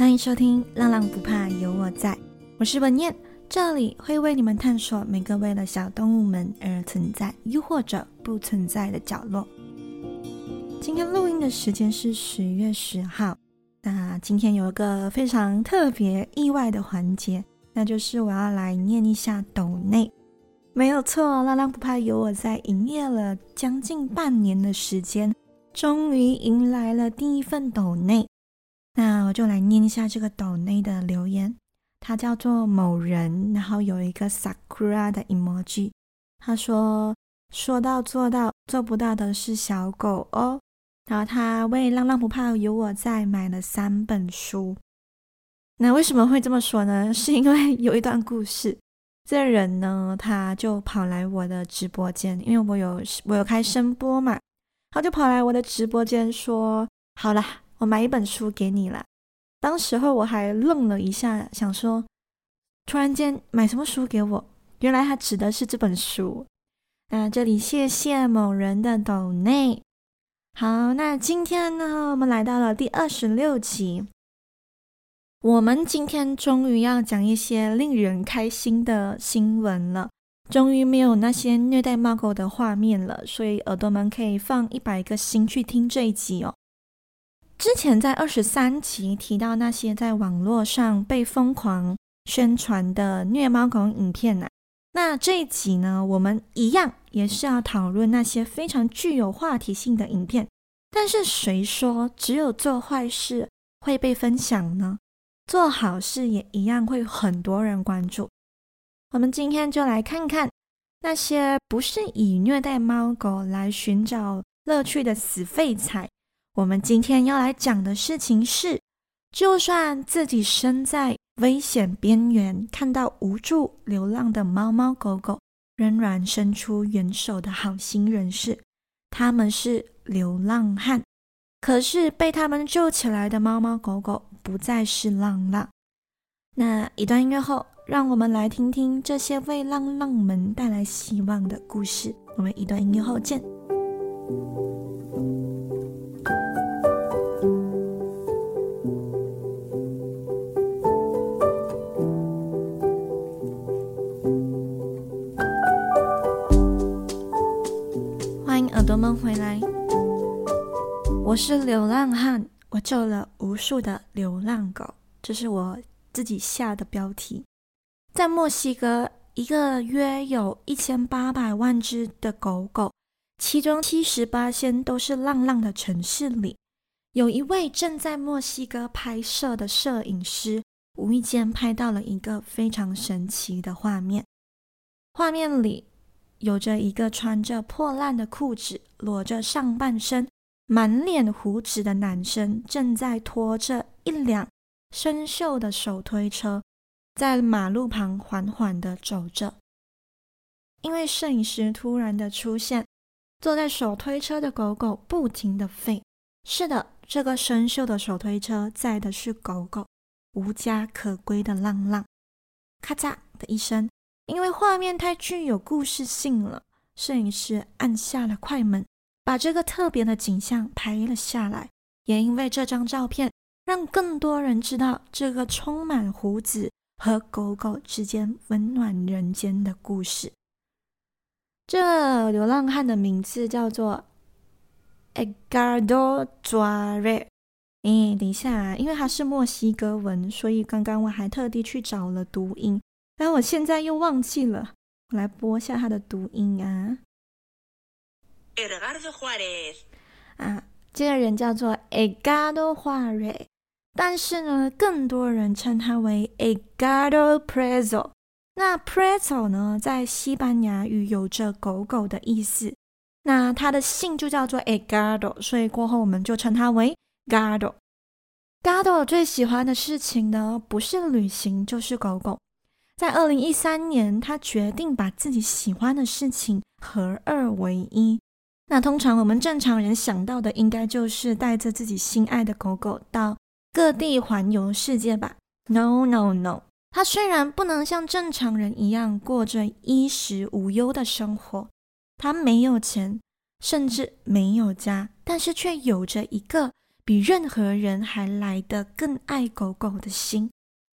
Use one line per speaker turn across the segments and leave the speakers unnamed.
欢迎收听《浪浪不怕有我在》，我是文燕，这里会为你们探索每个为了小动物们而存在，又或者不存在的角落。今天录音的时间是十月十号，那今天有一个非常特别意外的环节，那就是我要来念一下抖内。没有错，浪浪不怕有我在，营业了将近半年的时间，终于迎来了第一份抖内。那我就来念一下这个抖内的留言，他叫做某人，然后有一个 sakura 的 emoji。他说：“说到做到，做不到的是小狗哦。”然后他为浪浪不怕有我在买了三本书。那为什么会这么说呢？是因为有一段故事。这人呢，他就跑来我的直播间，因为我有我有开声播嘛，他就跑来我的直播间说：“好了。”我买一本书给你了。当时候我还愣了一下，想说，突然间买什么书给我？原来他指的是这本书。那这里谢谢某人的抖内。好，那今天呢，我们来到了第二十六集。我们今天终于要讲一些令人开心的新闻了，终于没有那些虐待猫狗的画面了，所以耳朵们可以放一百个心去听这一集哦。之前在二十三集提到那些在网络上被疯狂宣传的虐猫狗影片呢、啊，那这一集呢，我们一样也是要讨论那些非常具有话题性的影片。但是谁说只有做坏事会被分享呢？做好事也一样会很多人关注。我们今天就来看看那些不是以虐待猫狗来寻找乐趣的死废材。我们今天要来讲的事情是，就算自己身在危险边缘，看到无助流浪的猫猫狗狗，仍然伸出援手的好心人士，他们是流浪汉。可是被他们救起来的猫猫狗狗不再是浪浪。那一段音乐后，让我们来听听这些为浪浪们带来希望的故事。我们一段音乐后见。我是流浪汉，我救了无数的流浪狗，这是我自己下的标题。在墨西哥，一个约有一千八百万只的狗狗，其中七十八仙都是浪浪的城市里，有一位正在墨西哥拍摄的摄影师，无意间拍到了一个非常神奇的画面，画面里。有着一个穿着破烂的裤子、裸着上半身、满脸胡子的男生，正在拖着一辆生锈的手推车，在马路旁缓缓地走着。因为摄影师突然的出现，坐在手推车的狗狗不停地吠。是的，这个生锈的手推车载的是狗狗，无家可归的浪浪。咔嚓的一声。因为画面太具有故事性了，摄影师按下了快门，把这个特别的景象拍了下来。也因为这张照片，让更多人知道这个充满胡子和狗狗之间温暖人间的故事。这流浪汉的名字叫做 Edgardo Juarez。哎，等一下，因为它是墨西哥文，所以刚刚我还特地去找了读音。但我现在又忘记了，我来播一下它的读音啊。Edgardo Juarez 啊，这个人叫做 Edgardo Juarez，但是呢，更多人称他为 Edgardo Preso。那 Preso 呢，在西班牙语有着狗狗的意思。那他的姓就叫做 Edgardo，所以过后我们就称他为 Gardo。Gardo 最喜欢的事情呢，不是旅行，就是狗狗。在二零一三年，他决定把自己喜欢的事情合二为一。那通常我们正常人想到的，应该就是带着自己心爱的狗狗到各地环游世界吧？No No No，他虽然不能像正常人一样过着衣食无忧的生活，他没有钱，甚至没有家，但是却有着一个比任何人还来得更爱狗狗的心。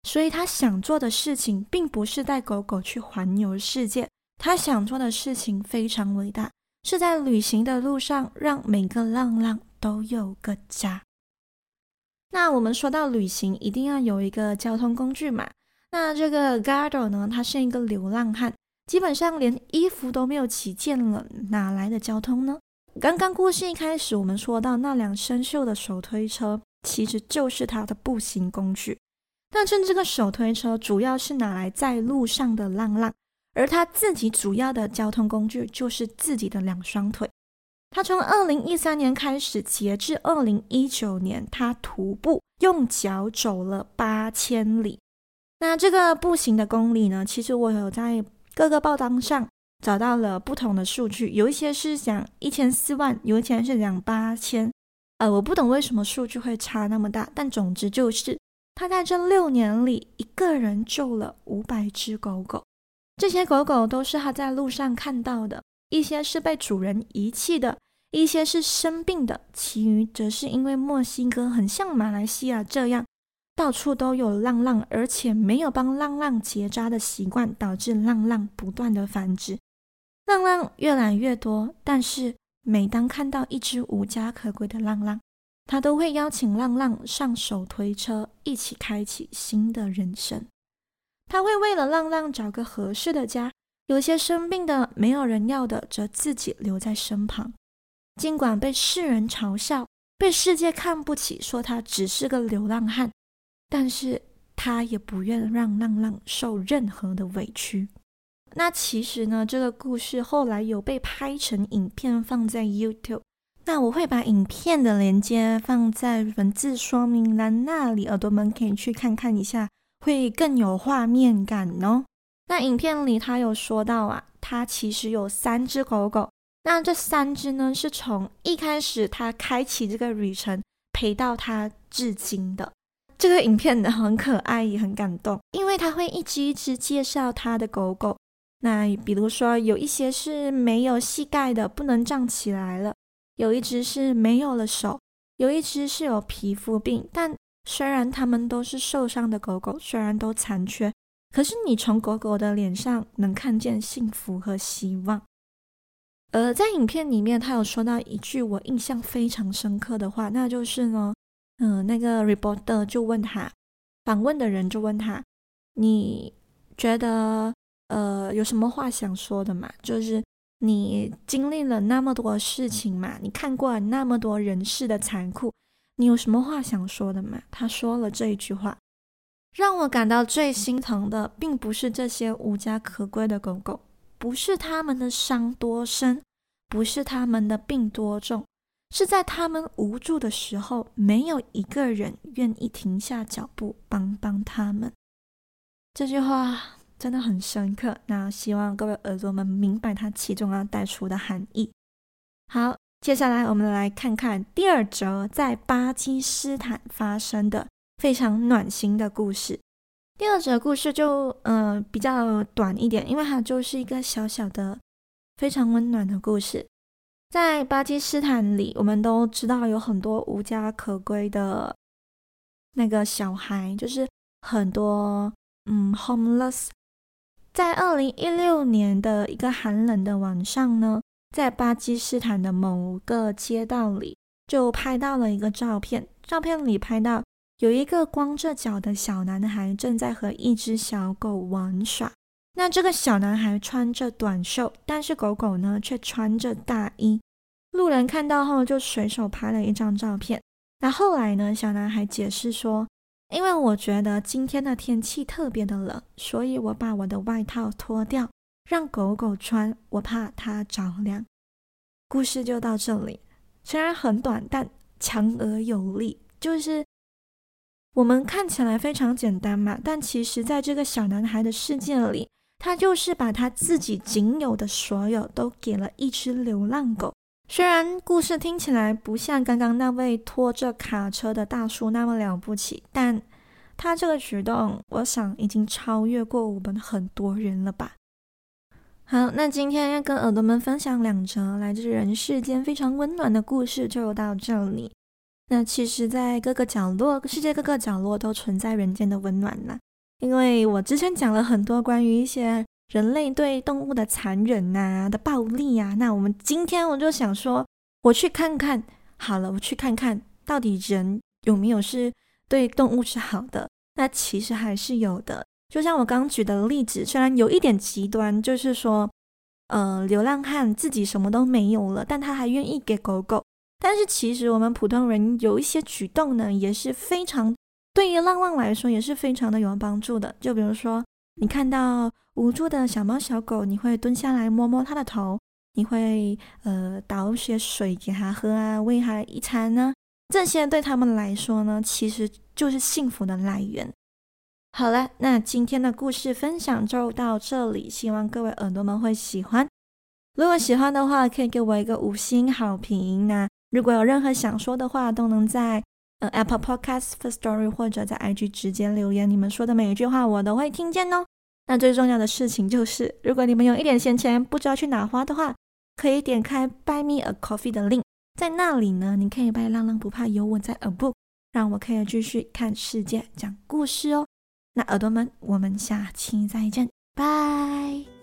所以他想做的事情，并不是带狗狗去环游世界，他想做的事情非常伟大，是在旅行的路上，让每个浪浪都有个家。那我们说到旅行，一定要有一个交通工具嘛。那这个 Gardo 呢，他是一个流浪汉，基本上连衣服都没有几件了，哪来的交通呢？刚刚故事一开始，我们说到那辆生锈的手推车，其实就是他的步行工具。但是这个手推车主要是拿来在路上的浪浪，而他自己主要的交通工具就是自己的两双腿。他从二零一三年开始，截至二零一九年，他徒步用脚走了八千里。那这个步行的公里呢？其实我有在各个报章上找到了不同的数据，有一些是讲一千四万，有一些是讲八千。呃，我不懂为什么数据会差那么大，但总之就是他在这六年里，一个人救了五百只狗狗。这些狗狗都是他在路上看到的。一些是被主人遗弃的，一些是生病的，其余则是因为墨西哥很像马来西亚这样，到处都有浪浪，而且没有帮浪浪结扎的习惯，导致浪浪不断的繁殖，浪浪越来越多。但是每当看到一只无家可归的浪浪，他都会邀请浪浪上手推车，一起开启新的人生。他会为了浪浪找个合适的家。有些生病的、没有人要的，则自己留在身旁。尽管被世人嘲笑，被世界看不起，说他只是个流浪汉，但是他也不愿让浪浪受任何的委屈。那其实呢，这个故事后来有被拍成影片放在 YouTube。那我会把影片的链接放在文字说明栏那里，耳朵们可以去看看一下，会更有画面感哦。那影片里他有说到啊，他其实有三只狗狗。那这三只呢，是从一开始他开启这个旅程陪到他至今的。这个影片呢很可爱也很感动，因为他会一只一只介绍他的狗狗。那比如说有一些是没有膝盖的，不能站起来了；有一只是没有了手；有一只是有皮肤病。但虽然他们都是受伤的狗狗，虽然都残缺。可是你从狗狗的脸上能看见幸福和希望。而在影片里面，他有说到一句我印象非常深刻的话，那就是呢，嗯、那个 reporter 就问他，访问的人就问他，你觉得呃有什么话想说的嘛？就是你经历了那么多事情嘛，你看过了那么多人世的残酷，你有什么话想说的吗？他说了这一句话。让我感到最心疼的，并不是这些无家可归的狗狗，不是他们的伤多深，不是他们的病多重，是在他们无助的时候，没有一个人愿意停下脚步帮帮他们。这句话真的很深刻，那希望各位耳朵们明白它其中要带出的含义。好，接下来我们来看看第二则在巴基斯坦发生的。非常暖心的故事。第二则故事就呃比较短一点，因为它就是一个小小的、非常温暖的故事。在巴基斯坦里，我们都知道有很多无家可归的那个小孩，就是很多嗯 homeless。在二零一六年的一个寒冷的晚上呢，在巴基斯坦的某个街道里，就拍到了一个照片。照片里拍到。有一个光着脚的小男孩正在和一只小狗玩耍。那这个小男孩穿着短袖，但是狗狗呢却穿着大衣。路人看到后就随手拍了一张照片。那后来呢，小男孩解释说：“因为我觉得今天的天气特别的冷，所以我把我的外套脱掉，让狗狗穿，我怕它着凉。”故事就到这里，虽然很短，但强而有力，就是。我们看起来非常简单嘛，但其实，在这个小男孩的世界里，他就是把他自己仅有的所有都给了一只流浪狗。虽然故事听起来不像刚刚那位拖着卡车的大叔那么了不起，但他这个举动，我想已经超越过我们很多人了吧。好，那今天要跟耳朵们分享两则来自人世间非常温暖的故事，就到这里。那其实，在各个角落，世界各个角落都存在人间的温暖呐。因为我之前讲了很多关于一些人类对动物的残忍呐、的暴力啊，那我们今天我就想说，我去看看，好了，我去看看到底人有没有是对动物是好的。那其实还是有的。就像我刚举的例子，虽然有一点极端，就是说，呃，流浪汉自己什么都没有了，但他还愿意给狗狗。但是其实我们普通人有一些举动呢，也是非常对于浪浪来说也是非常的有帮助的。就比如说，你看到无助的小猫小狗，你会蹲下来摸摸它的头，你会呃倒些水给它喝啊，喂它一餐呢，这些对他们来说呢，其实就是幸福的来源。好了，那今天的故事分享就到这里，希望各位耳朵们会喜欢。如果喜欢的话，可以给我一个五星好评。那如果有任何想说的话，都能在呃 Apple Podcast for Story 或者在 IG 直接留言。你们说的每一句话，我都会听见哦。那最重要的事情就是，如果你们有一点闲钱，不知道去哪花的话，可以点开 Buy Me a Coffee 的 link，在那里呢，你可以拜浪浪不怕有我在 A Book，让我可以继续看世界，讲故事哦。那耳朵们，我们下期再见，拜。